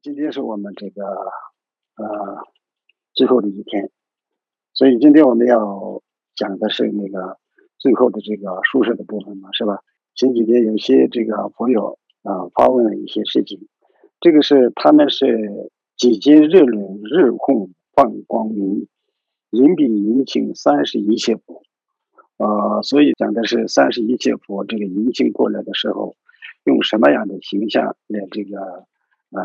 今天是我们这个呃最后的一天，所以今天我们要讲的是那个最后的这个宿舍的部分嘛，是吧？前几天有些这个朋友啊发问了一些事情，这个是他们是几经热轮日控放光明，银比银磬三十一切佛，呃，所以讲的是三十一切佛这个银磬过来的时候，用什么样的形象来这个。啊，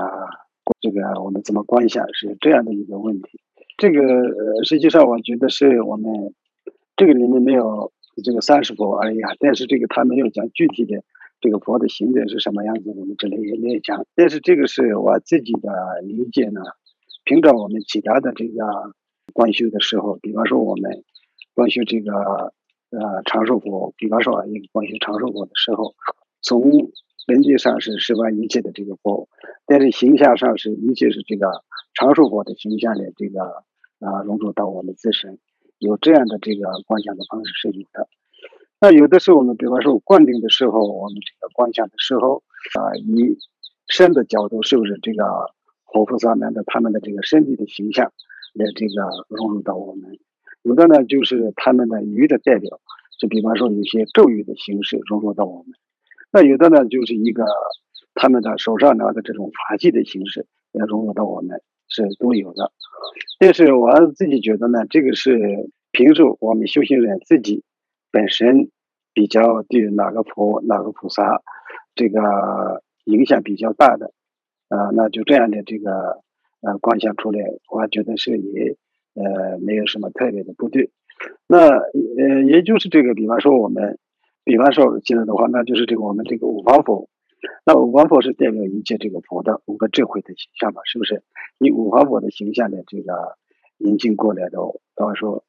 这个我们怎么观想是这样的一个问题。这个实际上我觉得是我们这个里面没有这个三十佛而已啊，但是这个他没有讲具体的这个佛的形状是什么样子，我们这里也没有讲。但是这个是我自己的理解呢。凭着我们其他的这个观修的时候，比方说我们观修这个呃长寿佛，比方说一个观修长寿佛的时候，从本质上是十方一切的这个佛，但是形象上是一切是这个长寿佛的形象的这个啊融入到我们自身，有这样的这个观想的方式是有的。那有的时候我们比方说灌顶的时候，我们这个观想的时候啊，以身的角度是不是这个活菩萨们的他们的这个身体的形象来这个融入到我们？有的呢就是他们的鱼的代表，就比方说有些咒语的形式融入到我们。那有的呢，就是一个他们的手上拿的这种法器的形式，要融入到我们是都有的。但是我自己觉得呢，这个是平时我们修行人自己本身比较对哪个佛、哪个菩萨这个影响比较大的啊，那就这样的这个呃观想出来，我觉得是也呃没有什么特别的不对。那呃，也就是这个，比方说我们。比方说现在的话，那就是这个我们这个五方佛，那五方佛是代表一切这个佛的五个智慧的形象嘛，是不是？以五方佛的形象的这个引进过来的，到时候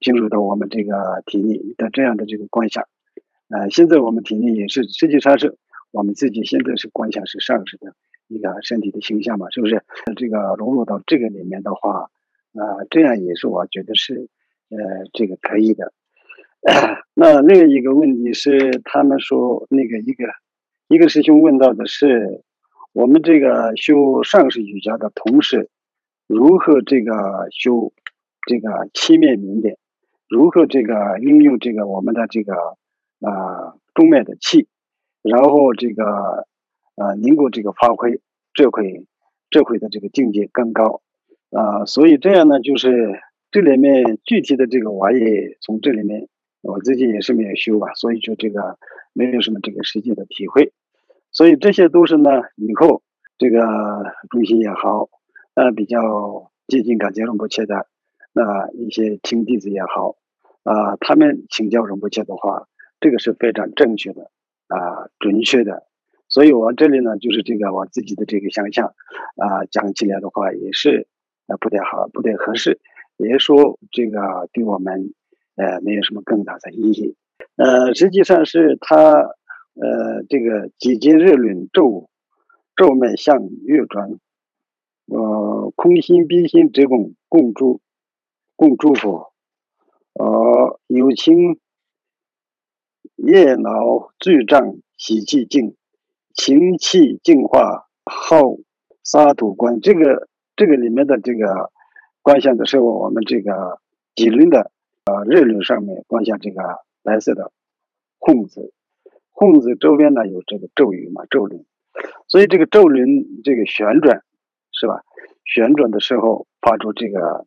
进入到我们这个体内的这样的这个观想，呃，现在我们体内也是实际上是我们自己现在是观想是上师的一个身体的形象嘛，是不是？这个融入到这个里面的话，啊，这样也是我觉得是呃这个可以的。那另一个问题是，他们说那个一个一个师兄问到的是，我们这个修上师瑜伽的同时，如何这个修这个七面明点，如何这个运用这个我们的这个啊中脉的气，然后这个啊能够这个发挥这回这回的这个境界更高啊，所以这样呢，就是这里面具体的这个我也从这里面。我自己也是没有修吧，所以就这个没有什么这个实际的体会，所以这些都是呢，以后这个中心也好，呃，比较接近感觉荣波切的那一些亲弟子也好，啊，他们请教荣波切的话，这个是非常正确的啊，准确的，所以我这里呢，就是这个我自己的这个想象啊，讲起来的话也是呃不太好，不太合适，也说这个对我们。呃，没有什么更大的意义。呃，实际上是他，呃，这个几经热轮咒，咒脉向月转，呃，空心冰心直供共诸共诸佛，呃，有情业恼罪障喜气净，情气净化好沙土观。这个这个里面的这个观想的时候，我们这个几轮的。呃，日轮上面观想这个白色的空子，空子周边呢有这个咒语嘛，咒轮，所以这个咒轮这个旋转是吧？旋转的时候发出这个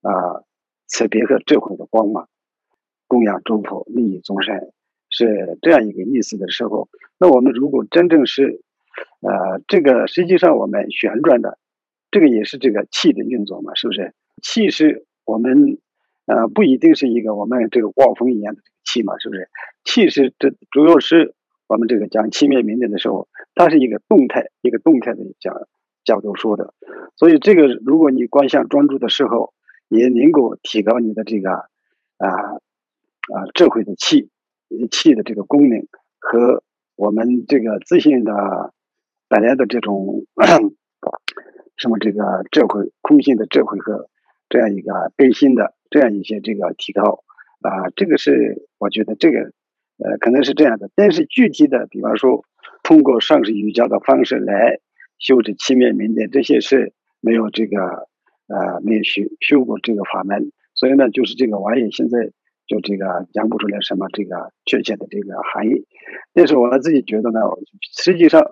啊慈悲和智慧的光芒，供养诸佛，利益众生，是这样一个意思的时候，那我们如果真正是呃这个实际上我们旋转的这个也是这个气的运作嘛，是不是？气是我们。呃，不一定是一个我们这个望风一样的气嘛，是不是？气是这主要是我们这个讲气面明点的时候，它是一个动态，一个动态的讲角度说的。所以这个如果你观想专注的时候，也能够提高你的这个啊啊智慧的气气的这个功能和我们这个自信的本来的这种什么这个智慧空性的智慧和这样一个悲心的。这样一些这个提高啊，这个是我觉得这个呃可能是这样的，但是具体的，比方说通过上师瑜伽的方式来修持七面明殿，这些是没有这个呃没有修修过这个法门，所以呢，就是这个我也现在就这个讲不出来什么这个确切的这个含义。但是我自己觉得呢，实际上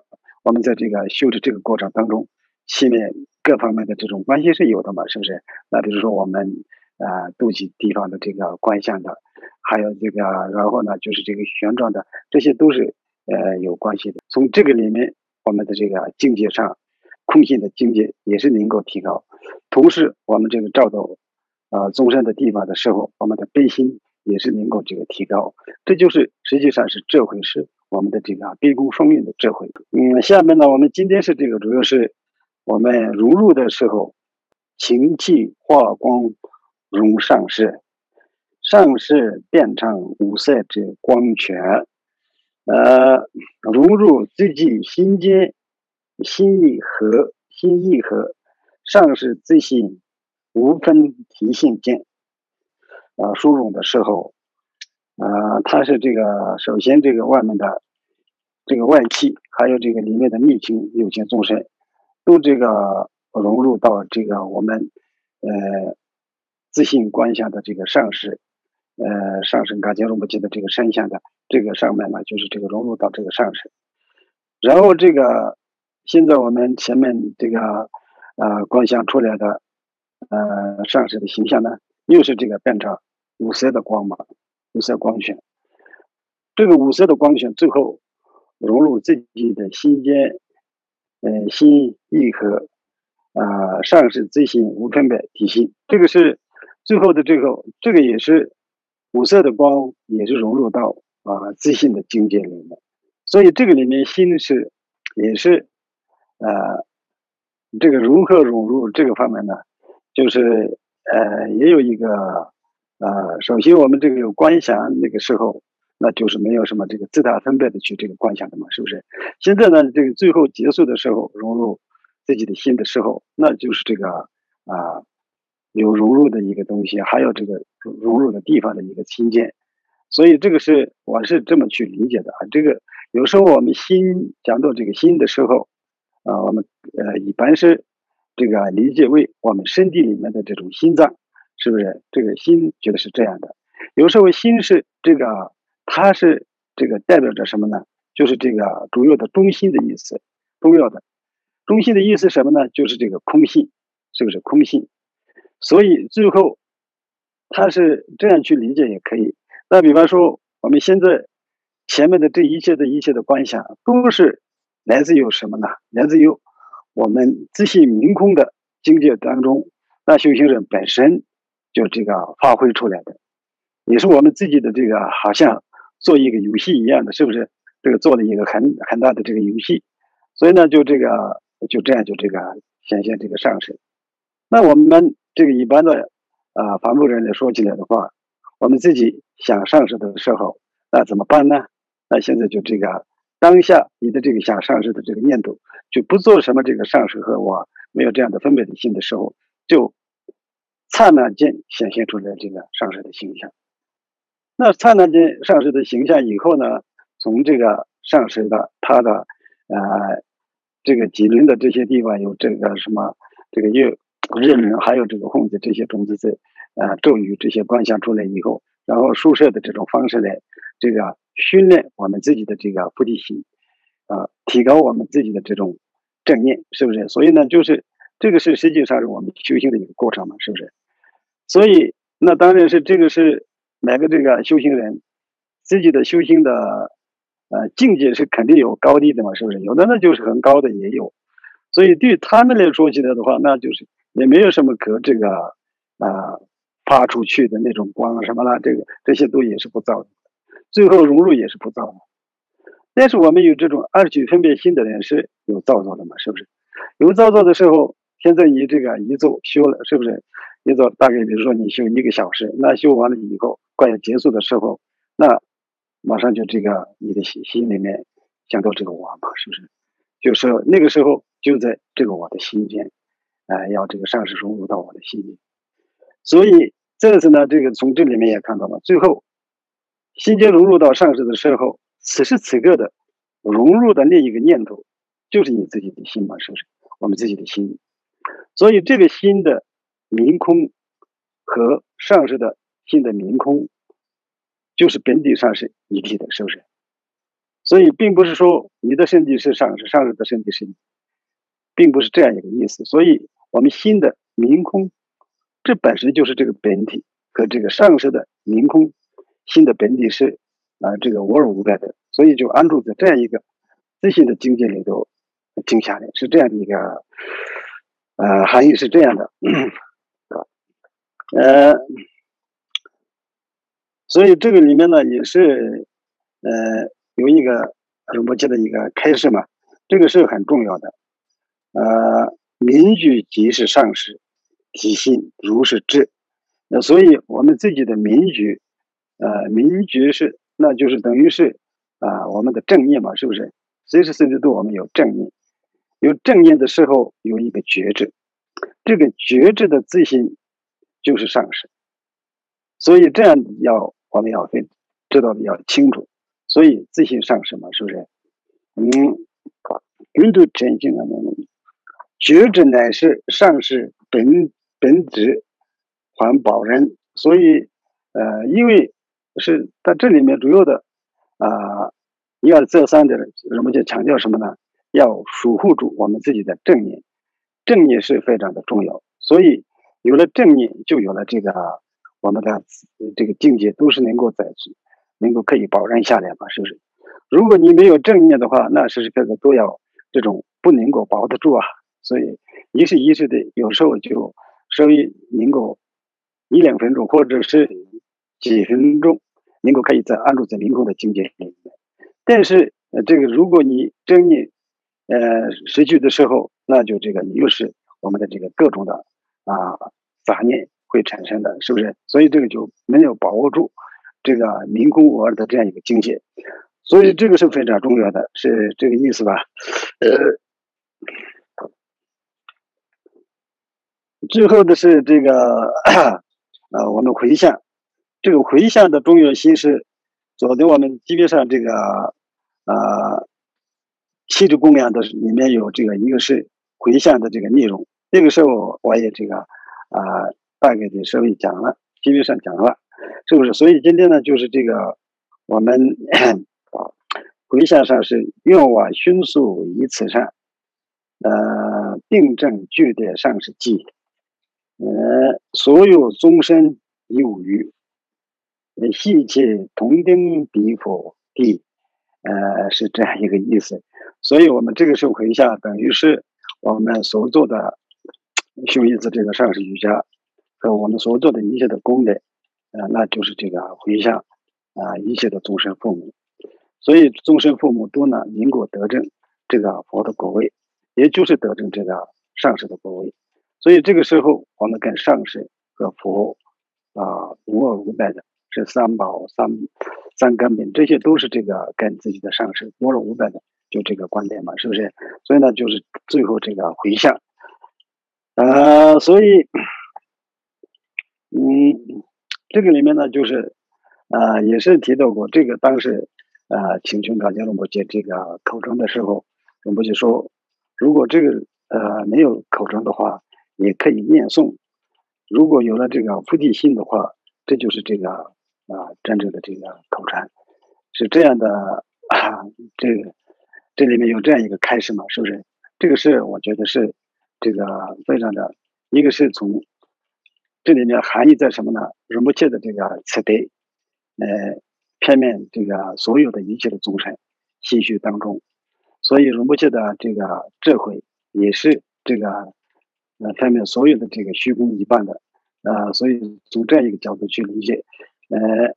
我们在这个修持这个过程当中，七面各方面的这种关系是有的嘛，是不是？那比如说我们啊肚脐地方的这个观相的，还有这个，然后呢就是这个旋转的，这些都是呃有关系的。从这个里面。我们的这个境界上，空性的境界也是能够提高。同时，我们这个照到啊众生的地方的时候，我们的悲心也是能够这个提高。这就是实际上是智慧，是我们的这个悲功双运的智慧。嗯，下面呢，我们今天是这个主要是我们融入的时候，情气化光融上世，上世变成五色之光泉。呃，融入自己心间，心意和心意和上是自信无分体性间。啊，输入的时候，啊，它是这个首先这个外面的这个外气，还有这个里面的密情有情众生，都这个融入到这个我们呃自信观想的这个上师，呃上升感情融不起的这个身相的。这个上面呢，就是这个融入到这个上身，然后这个现在我们前面这个呃光想出来的呃上身的形象呢，又是这个变成五色的光芒，五色光圈。这个五色的光圈最后融入自己的心间，呃心意和啊上是自性无分别体系。这个是最后的这个，这个也是五色的光，也是融入到。啊，自信的境界里面，所以这个里面心是也是呃，这个如何融入这个方面呢？就是呃，也有一个呃，首先我们这个有观想那个时候，那就是没有什么这个自大分别的去这个观想的嘛，是不是？现在呢，这个最后结束的时候，融入自己的心的时候，那就是这个啊，有融入的一个东西，还有这个融入的地方的一个亲见。所以这个是我是这么去理解的啊。这个有时候我们心讲到这个心的时候，啊，我们呃一般是这个理解为我们身体里面的这种心脏，是不是？这个心觉得是这样的。有时候心是这个，它是这个代表着什么呢？就是这个主要的中心的意思，重要的中心的意思什么呢？就是这个空性，是不是空性？所以最后他是这样去理解也可以。那比方说，我们现在前面的这一切的一切的观想，都是来自于什么呢？来自于我们自信明空的境界当中，那修行人本身就这个发挥出来的，也是我们自己的这个好像做一个游戏一样的，是不是？这个做了一个很很大的这个游戏，所以呢，就这个就这样就这个显现这个上升。那我们这个一般的啊凡夫人来说起来的话。我们自己想上市的时候，那怎么办呢？那现在就这个当下你的这个想上市的这个念头，就不做什么这个上市和我没有这样的分别的心的时候，就刹那间显现出来这个上市的形象。那刹那间上市的形象以后呢，从这个上市的它的呃这个几轮的这些地方有这个什么这个月日轮，还有这个控制这些种子在。啊，咒语这些观想出来以后，然后宿舍的这种方式来，这个训练我们自己的这个菩提心，啊，提高我们自己的这种正念，是不是？所以呢，就是这个是实际上是我们修行的一个过程嘛，是不是？所以那当然是这个是每个这个修行人自己的修行的呃境界是肯定有高低的嘛，是不是？有的呢就是很高的也有，所以对他们来说起来的话，那就是也没有什么可这个啊。发出去的那种光什么了，这个这些都也是不造的，最后融入也是不造的。但是我们有这种二举分别心的人是有造作的嘛？是不是？有造作的时候，现在你这个一做修了，是不是？一做大概比如说你修一个小时，那修完了以后快要结束的时候，那马上就这个你的心心里面想到这个我嘛？是不是？就是那个时候就在这个我的心间，哎，要这个上师融入到我的心里，所以。这次呢，这个从这里面也看到了，最后心经融入到上师的时候，此时此刻的融入的那一个念头，就是你自己的心嘛，是不是？我们自己的心，所以这个心的明空和上师的心的明空，就是本体上是一体的，是不是？所以并不是说你的身体是上师，上师的身体是你，并不是这样一个意思。所以我们新的明空，这本身就是这个本体和这个上师的明空新的本体是啊，这个无二无别的，所以就安住在这样一个自信的境界里头。静下来是这样的一个，呃，含义是这样的，呃，所以这个里面呢也是，呃，有一个仁波切的一个开示嘛，这个是很重要的，呃，名句即是上师，体性如是智，那所以我们自己的名句，呃，名句是那就是等于是啊我们的正念嘛，是不是？随时随地都我们有正念。有正念的时候，有一个觉知，这个觉知的自信就是上师，所以这样要我们要分知道的要清楚，所以自信上师嘛，是不是？嗯，云度真心啊，觉知乃是上师本本质还保人，所以呃，因为是在这里面主要的啊，一二再三的，人们就强调什么呢？要守护住我们自己的正念，正念是非常的重要。所以有了正念，就有了这个我们的这个境界，都是能够在能够可以保证下来嘛，是不是？如果你没有正念的话，那时时刻刻都要这种不能够保得住啊。所以一时一时的，有时候就稍微能够一两分钟，或者是几分钟，能够可以在安住在灵空的境界里面。但是，这个如果你正念，呃，失去的时候，那就这个又是我们的这个各种的啊杂念会产生的，是不是？所以这个就没有把握住这个明空无二的这样一个境界，所以这个是非常重要的，是这个意思吧？呃，最后的是这个啊，我们回向，这个回向的重要性是，昨天我们基本上这个啊。气质供养的里面有这个，一个是回向的这个内容。那个时候我也这个啊，大概的稍微讲了，基本上讲了，是不是？所以今天呢，就是这个我们回向上是愿我迅速以此善，呃，定正具的上是记，呃，所有众生有余，细切同登彼佛地，呃，是这样一个意思。所以，我们这个时候回向，等于是我们所做的修一次这个上师瑜伽和我们所做的一切的功德，呃，那就是这个回向啊，一切的众生父母。所以，众生父母都呢，因果得证这个佛的果位，也就是得证这个上师的果位。所以，这个时候我们跟上师和佛啊无二无别的，是三宝、三三根本，这些都是这个跟自己的上师无二无别的。就这个观点嘛，是不是？所以呢，就是最后这个回向，呃，所以，嗯，这个里面呢，就是呃，也是提到过这个当时呃，请求大家龙伯接这个口称的时候，龙伯就说，如果这个呃没有口称的话，也可以念诵；如果有了这个菩提心的话，这就是这个啊真正的这个口禅，是这样的啊，这。这里面有这样一个开始嘛，是不是？这个是我觉得是这个非常的，一个是从这里面含义在什么呢？仁波切的这个慈悲，呃，片面这个所有的一切的众生心绪当中，所以仁波切的这个智慧也是这个呃下面所有的这个虚空一半的，呃，所以从这样一个角度去理解，呃。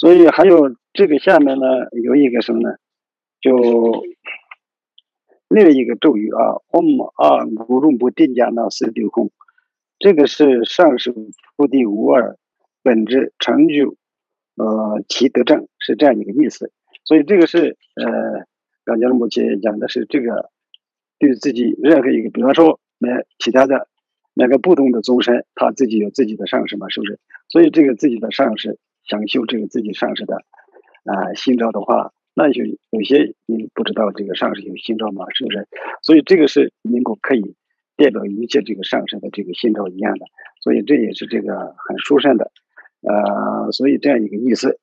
所以还有这个下面呢，有一个什么呢？就另一个咒语啊，Om 啊，古中不定加那四六空，这个是上师菩提无二本质成就，呃，其德正是这样一个意思。所以这个是呃，刚才目前讲的是这个对自己任何一个，比方说买其他的那个不同的宗生，他自己有自己的上师嘛，是不是？所以这个自己的上师。想修这个自己上师的，啊心照的话，那就有些你不知道这个上是有心照嘛？是不是？所以这个是能够可以代表一切这个上升的这个心照一样的，所以这也是这个很殊胜的，呃，所以这样一个意思。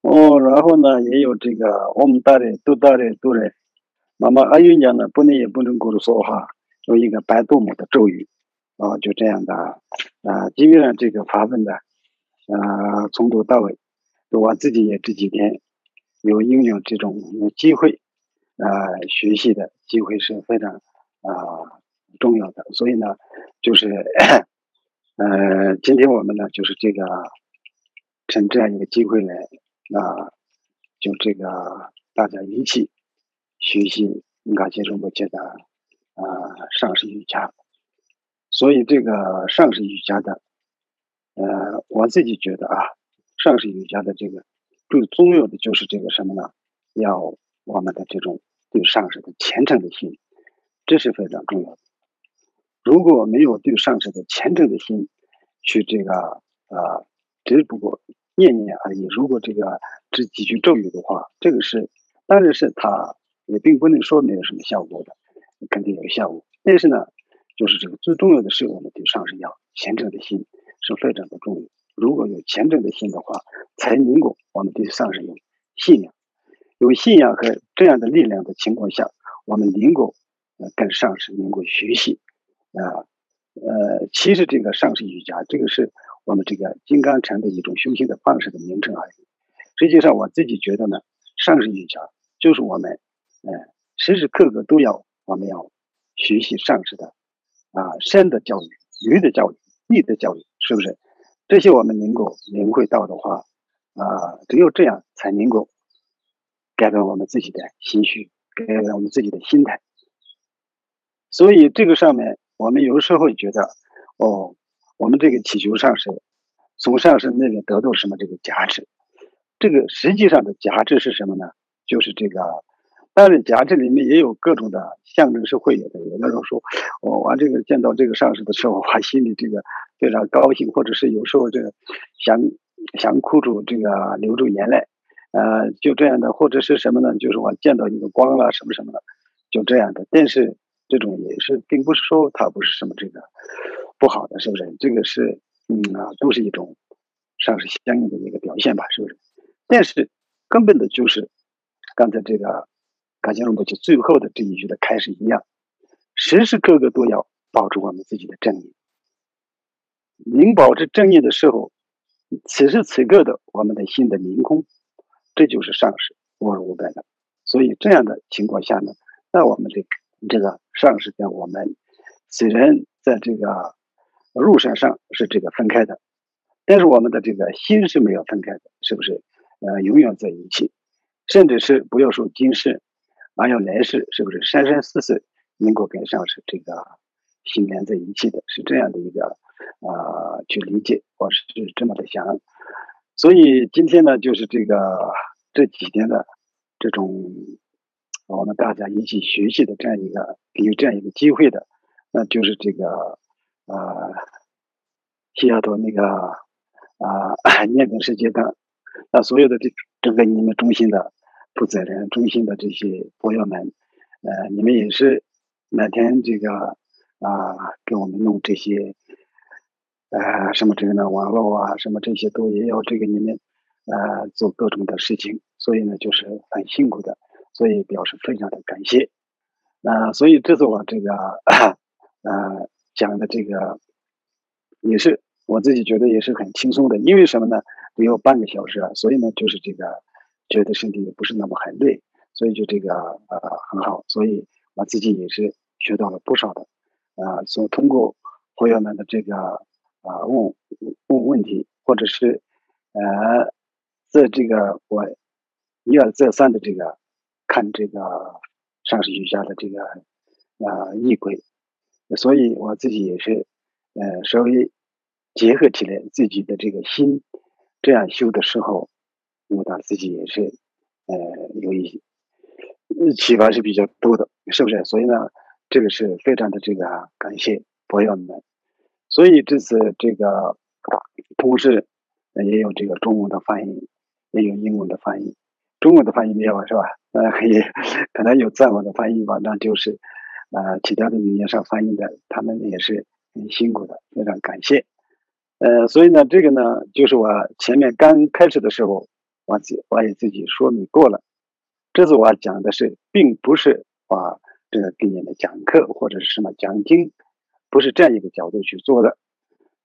哦，然后呢，也有这个我们大人都大人都人，那么阿育讲呢，不能也不能够说话，有一个白度母的咒语，啊，就这样的啊，基本上这个法文的，啊，从头到尾，我自己也这几天有应用这种机会，啊，学习的机会是非常啊重要的，所以呢，就是，呃，今天我们呢，就是这个趁这样一个机会来。那就这个，大家一起学习应该接受我觉得啊，上师瑜伽。所以这个上师瑜伽的，呃，我自己觉得啊，上师瑜伽的这个最重要的就是这个什么呢？要我们的这种对上师的虔诚的心，这是非常重要的。如果没有对上师的虔诚的心，去这个啊，只不过。念念而已。如果这个只几句咒语的话，这个是，当然是它也并不能说没有什么效果的，肯定有效果。但是呢，就是这个最重要的是我们对上师要虔诚的心是非常的重要。如果有虔诚的心的话，才能够我们对上师有信仰，有信仰和这样的力量的情况下，我们能够呃跟上师能够学习啊呃，其实这个上师瑜伽这个是。我们这个金刚禅的一种修行的方式的名称而已。实际上，我自己觉得呢，上师瑜伽就是我们，呃，时时刻刻都要我们要学习上师的啊身的教育、语的教育、意的教育，是不是？这些我们能够领会到的话，啊，只有这样才能够改变我们自己的心绪，改变我们自己的心态。所以这个上面，我们有时候会觉得，哦。我们这个祈求上师，从上师那边得到什么这个加持？这个实际上的加持是什么呢？就是这个，当然加持里面也有各种的象征是会有的。有的人说，我我这个见到这个上师的时候，我心里这个非常高兴，或者是有时候这个想想哭出这个流出眼泪，呃，就这样的，或者是什么呢？就是我见到一个光了什么什么的，就这样的。但是这种也是，并不是说它不是什么这个。不好的是不是？这个是，嗯啊，都是一种上是相应的一个表现吧，是不是？但是根本的就是刚才这个感谢龙伯就最后的这一句的开始一样，时时刻刻都要保持我们自己的正义。您保持正义的时候，此时此刻的我们的心的明空，这就是上师无二无别的。所以这样的情况下呢，那我们这这个上师跟我们虽然在这个。路线上是这个分开的，但是我们的这个心是没有分开的，是不是？呃，永远在一起，甚至是不要说今世，还有来世，是不是？生生世世能够跟上是这个心连在一起的，是这样的一个啊，去理解，我是这么的想。所以今天呢，就是这个这几天的这种我们大家一起学习的这样一个有这样一个机会的，那就是这个。啊，西雅图那个啊，念经世界的，那所有的这整个你们中心的负责人、中心的这些朋友们，呃，你们也是每天这个啊，给我们弄这些，呃，什么这个呢，网络啊，什么这些都也要这个你们呃做各种的事情，所以呢，就是很辛苦的，所以表示非常的感谢。那所以这是我这个 呃。讲的这个也是我自己觉得也是很轻松的，因为什么呢？只有半个小时啊，所以呢，就是这个觉得身体也不是那么很累，所以就这个呃很好，所以我自己也是学到了不少的啊。所通过朋友们的这个啊问问问题，或者是呃在这个我一而再三的这个看这个上师瑜伽的这个啊仪轨。所以我自己也是，呃，稍微结合起来自己的这个心，这样修的时候，我他自己也是，呃，有一些启发是比较多的，是不是？所以呢，这个是非常的这个感谢朋友们。所以这次这个同时也有这个中文的翻译，也有英文的翻译。中文的翻译没有是吧？呃，也 可能有藏文的翻译吧。那就是呃，其他的语言上翻译的，他们也是很辛苦的，非常感谢。呃，所以呢，这个呢，就是我前面刚开始的时候，我自我也自己说明过了。这次我讲的是，并不是啊这个给你们讲课或者是什么讲经，不是这样一个角度去做的。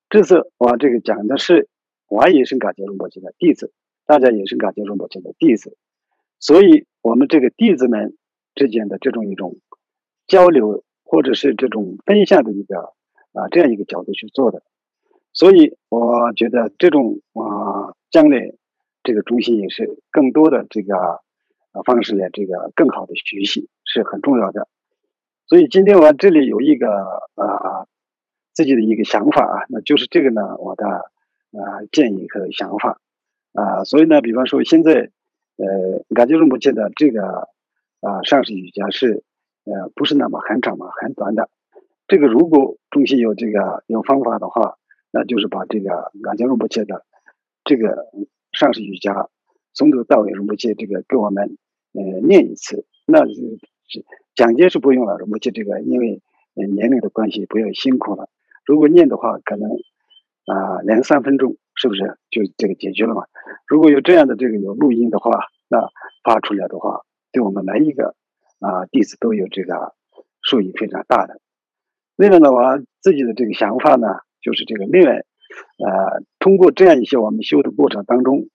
这次我这个讲的是，我也是感觉龙伯杰的弟子，大家也是感觉龙伯杰的弟子，所以我们这个弟子们之间的这种一种交流，或者是这种分享的一个啊这样一个角度去做的。所以我觉得这种啊，将来这个中心也是更多的这个啊方式来这个更好的学习是很重要的。所以今天我这里有一个啊自己的一个想法啊，那就是这个呢，我的啊建议和想法啊。所以呢，比方说现在呃，感觉目前的这个啊上市瑜伽是呃不是那么很长嘛，很短的。这个如果中心有这个有方法的话。那就是把这个阿姜若波切的这个上师瑜伽从头到尾若波切这个给我们呃念一次，那是讲解是不用了，若波切这个因为年龄的关系不要辛苦了。如果念的话，可能啊两三分钟是不是就这个解决了嘛？如果有这样的这个有录音的话，那发出来的话，对我们来一个啊弟子都有这个受益非常大的。另外呢，我自己的这个想法呢。就是这个，另外，呃，通过这样一些我们修的过程当中，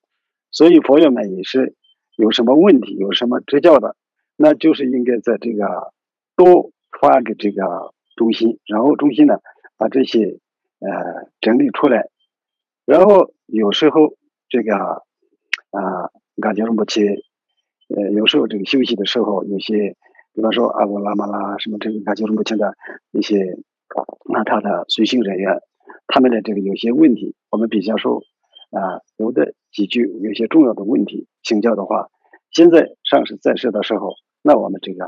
所以朋友们也是有什么问题、有什么指教的，那就是应该在这个多发给这个中心，然后中心呢把这些呃整理出来，然后有时候这个啊，感觉不去，呃，有时候这个休息的时候，有些比方说阿古拉玛拉什么这个感觉不清的一些，那他的随行人员。他们的这个有些问题，我们比较说，啊，有的几句有些重要的问题请教的话，现在上市在世的时候，那我们这个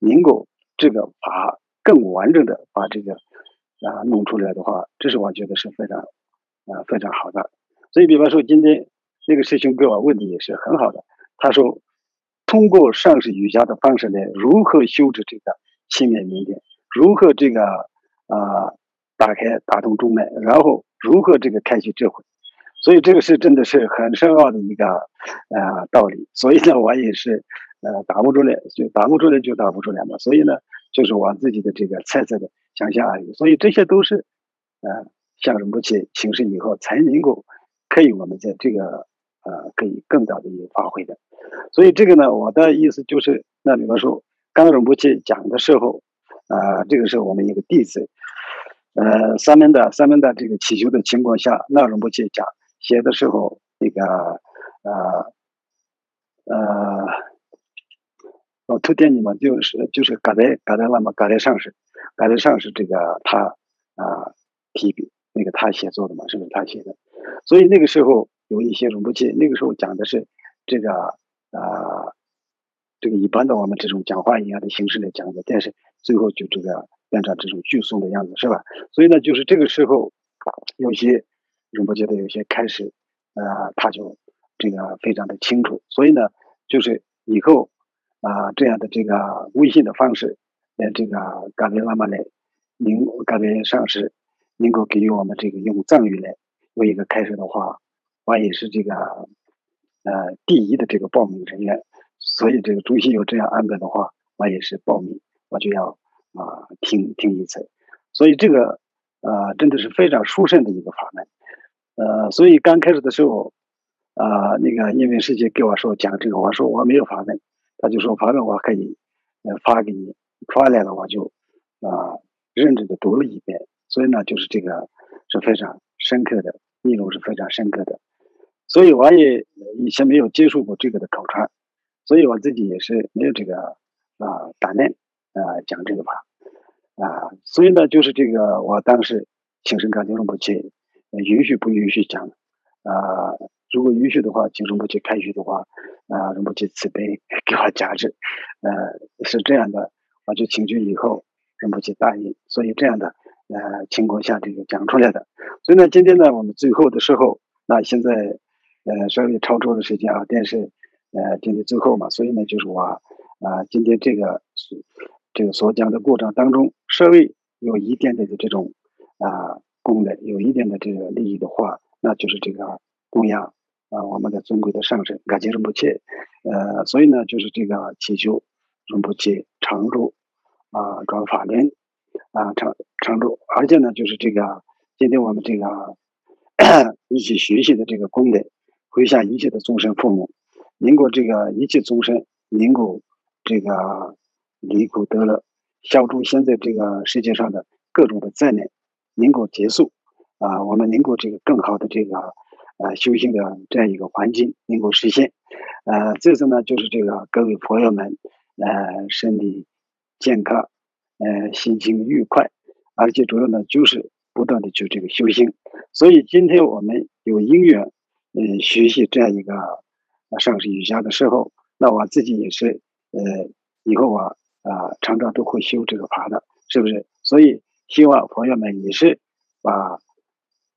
能够这个把更完整的把这个啊弄出来的话，这是我觉得是非常啊非常好的。所以，比方说今天那个师兄给我问的也是很好的，他说通过上师瑜伽的方式呢，如何修持这个七面明点，如何这个啊。打开打通中脉，然后如何这个开启智慧，所以这个是真的是很深奥的一个呃道理。所以呢，我也是呃打不出来，就打不出来就打不出来嘛。所以呢，就是我自己的这个猜测的想象而已。所以这些都是呃向仁波切请示以后才能够可以我们在这个呃可以更大的一个发挥的。所以这个呢，我的意思就是，那比方说刚仁波切讲的时候，啊，这个是我们一个弟子。呃，三门的三门的这个祈求的情况下，那容不去讲写的时候，那个呃呃，我推荐你们就是就是刚才刚才那么刚才上是刚才上是这个他啊提笔那个他写作的嘛，是不是他写的？所以那个时候有一些容不去，那个时候讲的是这个啊这个一般的我们这种讲话一样的形式来讲的，但是最后就这个。变成这种聚诵的样子，是吧？所以呢，就是这个时候，有些仁波切的有些开始，呃，他就这个非常的清楚。所以呢，就是以后啊，这样的这个微信的方式，呃，这个感觉那么来，您感觉上师能够给予我们这个用藏语来有一个开始的话，我也是这个呃第一的这个报名人员。所以这个中心有这样安排的话，我也是报名，我就要。啊，听听一次，所以这个啊，真的是非常殊胜的一个法门。呃，所以刚开始的时候，啊，那个因为师姐给我说讲这个，我说我没有法门，他就说法门我可以呃发给你，发来了我就啊认真的读了一遍。所以呢，就是这个是非常深刻的内容是非常深刻的。所以我也以前没有接触过这个的口传，所以我自己也是没有这个啊胆量。啊，讲这个法啊，所以呢，就是这个，我当时请神感定不去，允许不允许讲啊？如果允许的话，请神不去开许的话，啊，仁波切慈悲给我加持，呃，是这样的，我就请求以后人不去答应，所以这样的呃情况下这个讲出来的。所以呢，今天呢，我们最后的时候，那现在呃稍微超出的时间啊，电视呃今天最后嘛，所以呢，就是我啊今天这个这个所讲的过程当中，稍微有一点点的这种啊功能，有一点的这个利益的话，那就是这个供养啊我们的尊贵的上神，感谢仁波切，呃，所以呢，就是这个祈求仁波切常住。啊，转法轮啊，常常住，而且呢，就是这个今天我们这个 一起学习的这个功德，回向一切的众生父母，能够这个一切众生能够这个离苦得乐，消除现在这个世界上的各种的灾难，能够结束啊，我们能够这个更好的这个呃修行的这样一个环境能够实现。呃，这次呢，就是这个各位朋友们呃身体。健康，呃，心情愉快，而且主要呢就是不断的去这个修行。所以今天我们有因缘，嗯，学习这样一个上师瑜伽的时候，那我自己也是，呃，以后啊啊常常都会修这个法的，是不是？所以希望朋友们也是把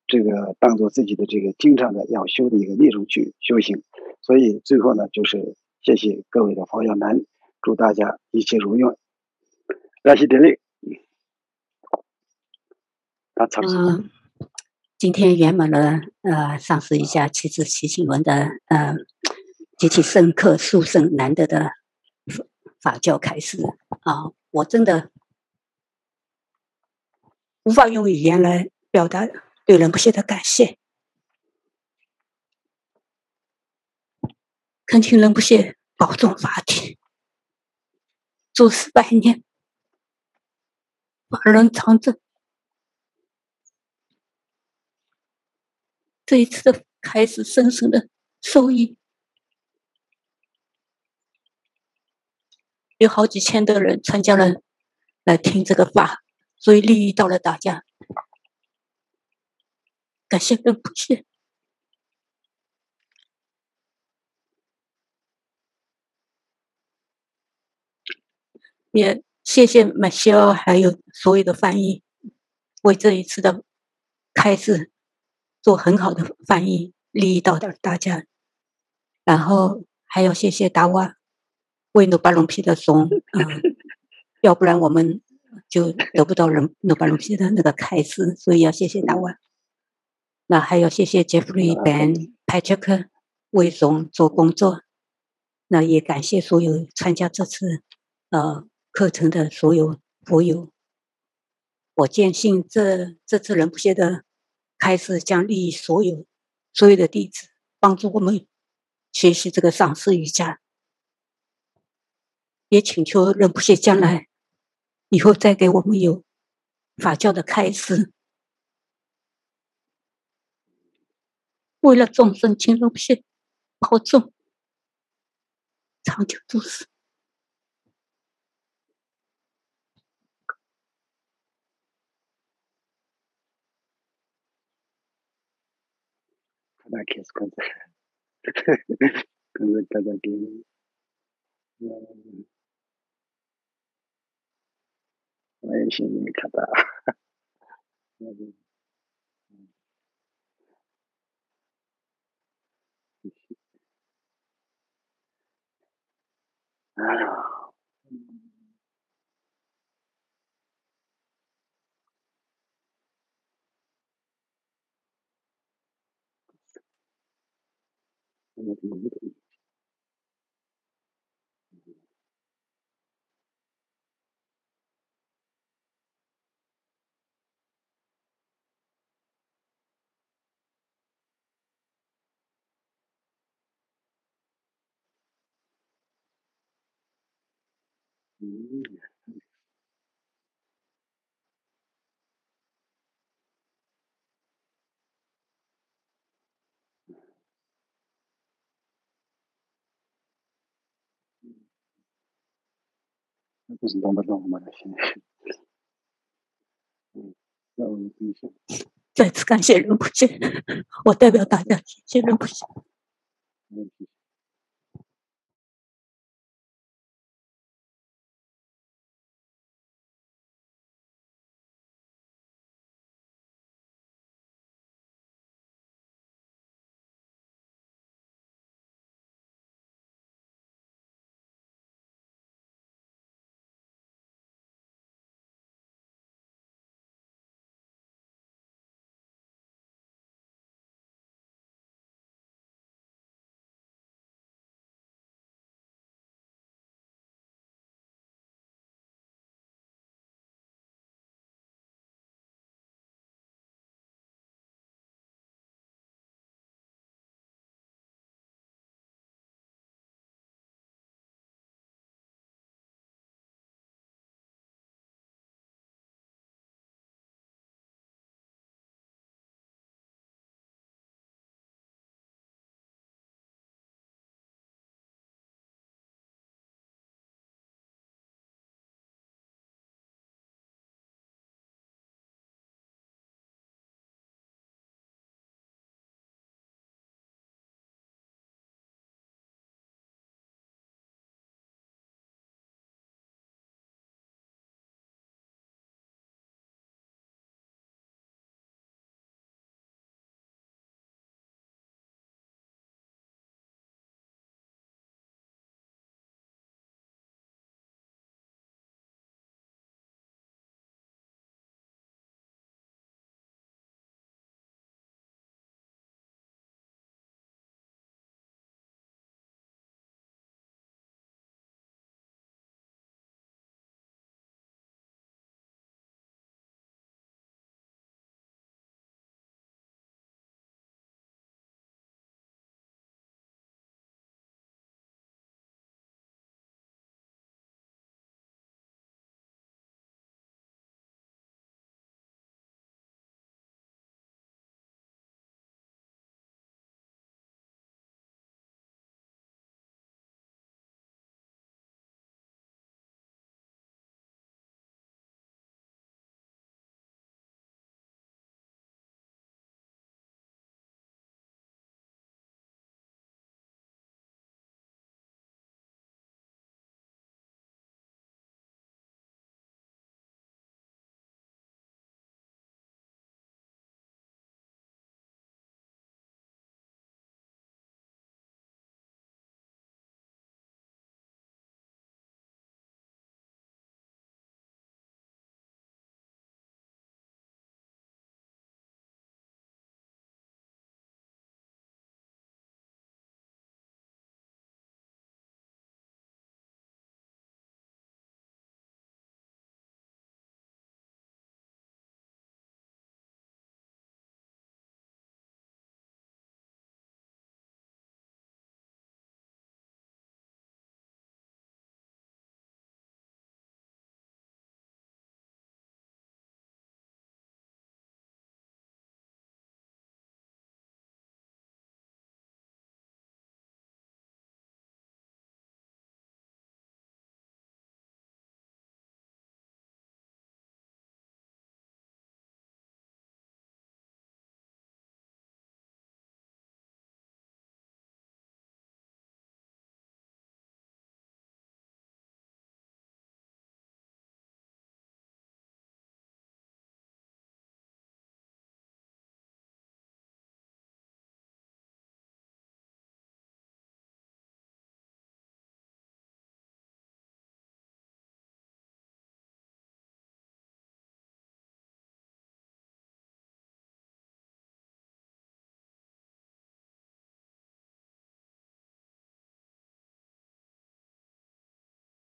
这个当做自己的这个经常的要修的一个内容去修行。所以最后呢，就是谢谢各位的朋友们，祝大家一切如愿。那些的嘞，嗯，今天圆满了呃，上师一下七字七经文的呃极其深刻、殊胜、难得的法教开始啊！我真的无法用语言来表达对人不谢的感谢，恳请人不谢保重法体，祝死百年。法人长征，这一次的开始，深深的受益，有好几千的人参加了来听这个法，所以利益到了大家，感谢跟不谢，也。谢谢马修，还有所有的翻译，为这一次的开始做很好的翻译，利益到大家。然后还要谢谢达瓦为努巴隆皮的松，嗯，要不然我们就得不到人努巴隆皮的那个开始，所以要谢谢达瓦。那还要谢谢杰弗瑞·本派切克为总做工作。那也感谢所有参加这次，呃。课程的所有佛友，我坚信这这次人不谢的开始将利益所有所有的弟子，帮助我们学习这个上师瑜伽。也请求人不歇将来以后再给我们有法教的开示。为了众生，请人不歇保重，长久住世。那开始工作，工作干的给，嗯，我再次感谢任不谢，我代表大家谢谢。没问题。